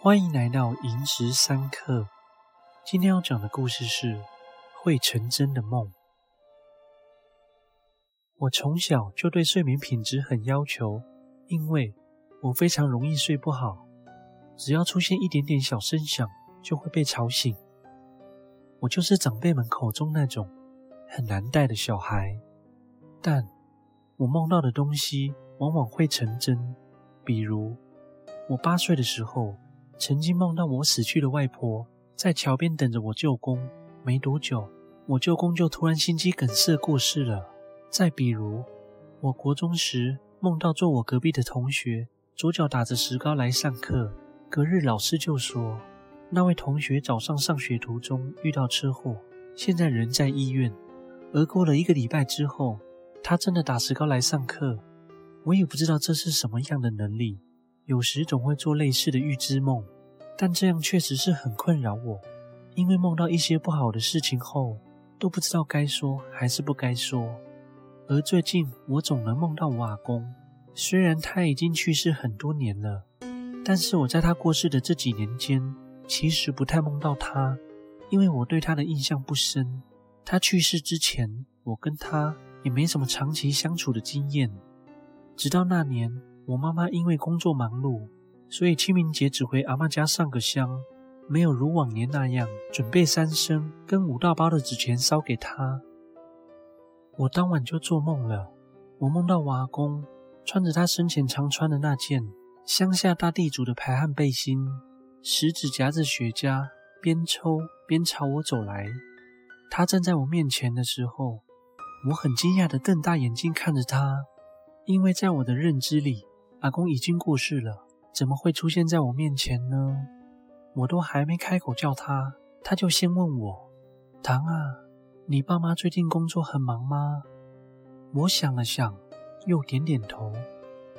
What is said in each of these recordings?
欢迎来到寅时三刻。今天要讲的故事是会成真的梦。我从小就对睡眠品质很要求，因为我非常容易睡不好，只要出现一点点小声响就会被吵醒。我就是长辈们口中那种很难带的小孩，但我梦到的东西往往会成真。比如我八岁的时候，曾经梦到我死去的外婆在桥边等着我舅公，没多久，我舅公就突然心肌梗塞过世了。再比如，我国中时梦到坐我隔壁的同学左脚打着石膏来上课，隔日老师就说那位同学早上上学途中遇到车祸，现在人在医院。而过了一个礼拜之后，他真的打石膏来上课。我也不知道这是什么样的能力。有时总会做类似的预知梦，但这样确实是很困扰我，因为梦到一些不好的事情后，都不知道该说还是不该说。而最近我总能梦到我阿公，虽然他已经去世很多年了，但是我在他过世的这几年间，其实不太梦到他，因为我对他的印象不深。他去世之前，我跟他也没什么长期相处的经验，直到那年。我妈妈因为工作忙碌，所以清明节只回阿嬷家上个香，没有如往年那样准备三牲跟五大包的纸钱烧给她。我当晚就做梦了，我梦到我阿公穿着他生前常穿的那件乡下大地主的排汗背心，食指夹着雪茄，边抽边朝我走来。他站在我面前的时候，我很惊讶地瞪大眼睛看着他，因为在我的认知里。阿公已经过世了，怎么会出现在我面前呢？我都还没开口叫他，他就先问我：“唐啊，你爸妈最近工作很忙吗？”我想了想，又点点头。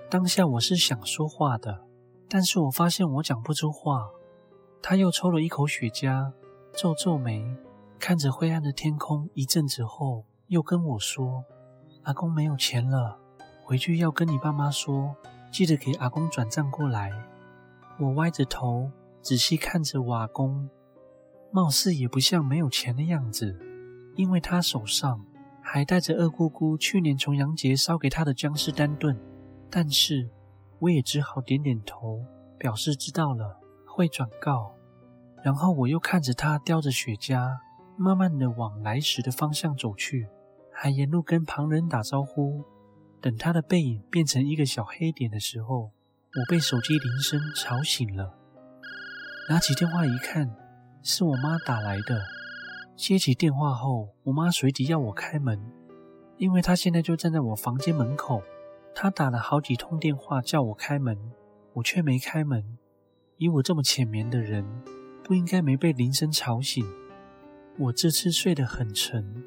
当下我是想说话的，但是我发现我讲不出话。他又抽了一口雪茄，皱皱眉，看着灰暗的天空一阵子后，又跟我说：“阿公没有钱了，回去要跟你爸妈说。”记得给阿公转账过来。我歪着头仔细看着瓦工，貌似也不像没有钱的样子，因为他手上还带着二姑姑去年重阳节烧给他的江诗丹顿。但是我也只好点点头，表示知道了，会转告。然后我又看着他叼着雪茄，慢慢的往来时的方向走去，还沿路跟旁人打招呼。等他的背影变成一个小黑点的时候，我被手机铃声吵醒了。拿起电话一看，是我妈打来的。接起电话后，我妈随即要我开门，因为她现在就站在我房间门口。她打了好几通电话叫我开门，我却没开门。以我这么浅眠的人，不应该没被铃声吵醒。我这次睡得很沉。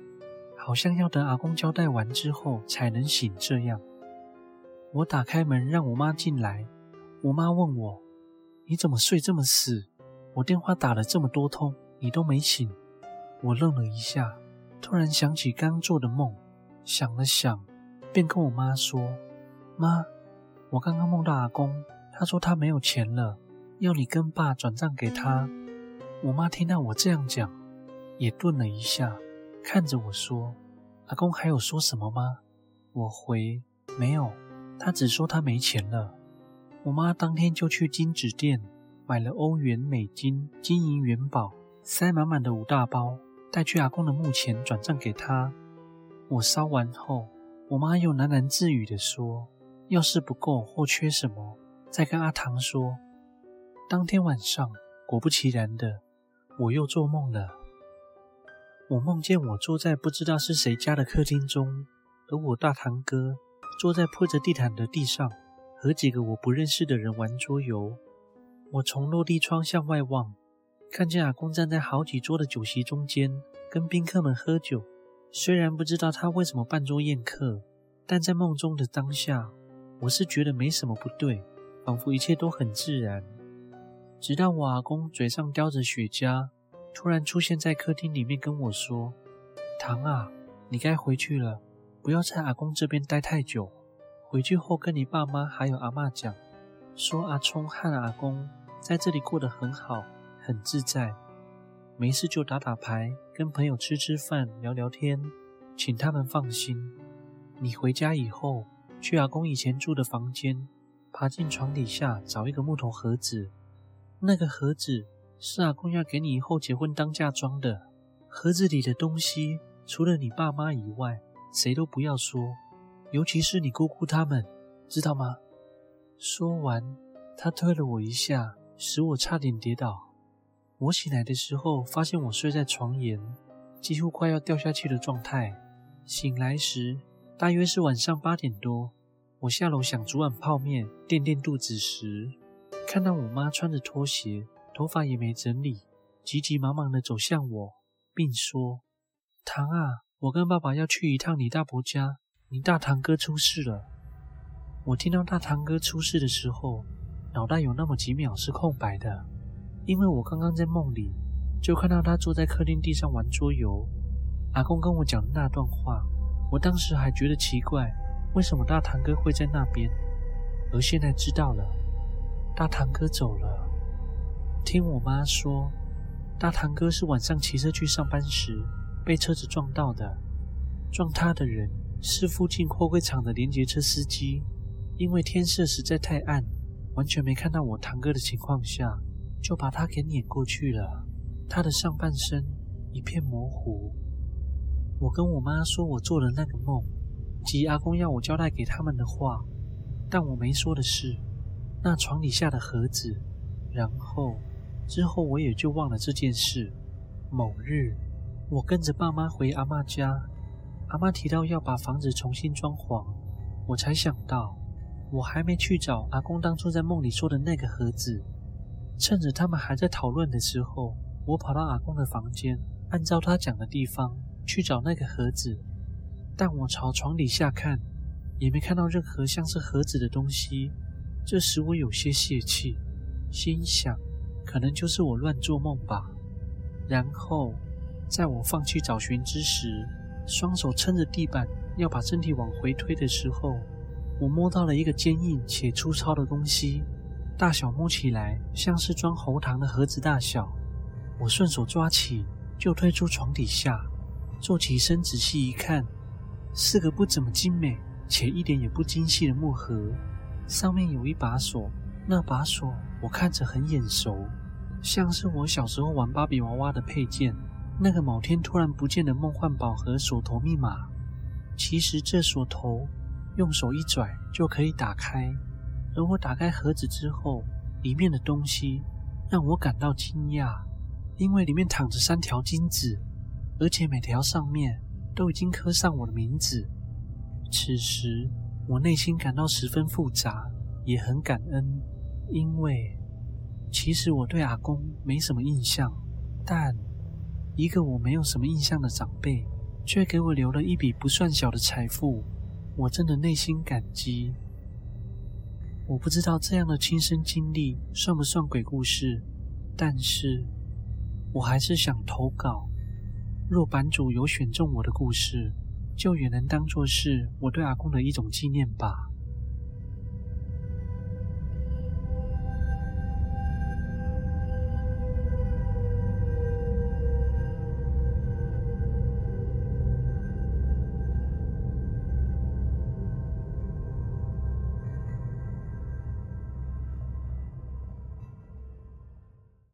好像要等阿公交代完之后才能醒这样。我打开门让我妈进来，我妈问我：“你怎么睡这么死？我电话打了这么多通，你都没醒。”我愣了一下，突然想起刚做的梦，想了想，便跟我妈说：“妈，我刚刚梦到阿公，他说他没有钱了，要你跟爸转账给他。”我妈听到我这样讲，也顿了一下。看着我说：“阿公还有说什么吗？”我回：“没有，他只说他没钱了。”我妈当天就去金纸店买了欧元、美金、金银元宝，塞满满的五大包，带去阿公的墓前转账给他。我烧完后，我妈又喃喃自语地说：“要是不够或缺什么，再跟阿唐说。”当天晚上，果不其然的，我又做梦了。我梦见我坐在不知道是谁家的客厅中，而我大堂哥坐在铺着地毯的地上，和几个我不认识的人玩桌游。我从落地窗向外望，看见阿公站在好几桌的酒席中间，跟宾客们喝酒。虽然不知道他为什么办桌宴客，但在梦中的当下，我是觉得没什么不对，仿佛一切都很自然。直到我阿公嘴上叼着雪茄。突然出现在客厅里面跟我说：“唐啊，你该回去了，不要在阿公这边待太久。回去后跟你爸妈还有阿嬷讲，说阿聪和阿公在这里过得很好，很自在。没事就打打牌，跟朋友吃吃饭，聊聊天，请他们放心。你回家以后，去阿公以前住的房间，爬进床底下找一个木头盒子。那个盒子是阿公要给你以后结婚当嫁妆的。盒子里的东西，除了你爸妈以外，谁都不要说，尤其是你姑姑他们，知道吗？说完，他推了我一下，使我差点跌倒。我醒来的时候，发现我睡在床沿，几乎快要掉下去的状态。醒来时，大约是晚上八点多。我下楼想煮碗泡面垫垫肚子时，看到我妈穿着拖鞋，头发也没整理，急急忙忙地走向我，并说：“堂啊，我跟爸爸要去一趟你大伯家，你大堂哥出事了。”我听到大堂哥出事的时候，脑袋有那么几秒是空白的。因为我刚刚在梦里就看到他坐在客厅地上玩桌游，阿公跟我讲的那段话，我当时还觉得奇怪，为什么大堂哥会在那边？而现在知道了，大堂哥走了。听我妈说，大堂哥是晚上骑车去上班时被车子撞到的，撞他的人是附近货柜厂的连接车司机，因为天色实在太暗，完全没看到我堂哥的情况下。就把他给碾过去了，他的上半身一片模糊。我跟我妈说我做了那个梦，及阿公要我交代给他们的话，但我没说的是那床底下的盒子。然后之后我也就忘了这件事。某日，我跟着爸妈回阿嬷家，阿嬷提到要把房子重新装潢，我才想到我还没去找阿公当初在梦里说的那个盒子。趁着他们还在讨论的时候，我跑到阿公的房间，按照他讲的地方去找那个盒子。但我朝床底下看，也没看到任何像是盒子的东西，这使我有些泄气，心想可能就是我乱做梦吧。然后，在我放弃找寻之时，双手撑着地板要把身体往回推的时候，我摸到了一个坚硬且粗糙的东西。大小摸起来像是装喉糖的盒子大小，我顺手抓起就推出床底下，坐起身仔细一看，是个不怎么精美且一点也不精细的木盒，上面有一把锁，那把锁我看着很眼熟，像是我小时候玩芭比娃娃的配件，那个某天突然不见的梦幻宝盒锁头密码。其实这锁头用手一拽就可以打开。而我打开盒子之后，里面的东西让我感到惊讶，因为里面躺着三条金子，而且每条上面都已经刻上我的名字。此时，我内心感到十分复杂，也很感恩，因为其实我对阿公没什么印象，但一个我没有什么印象的长辈，却给我留了一笔不算小的财富，我真的内心感激。我不知道这样的亲身经历算不算鬼故事，但是我还是想投稿。若版主有选中我的故事，就也能当作是我对阿公的一种纪念吧。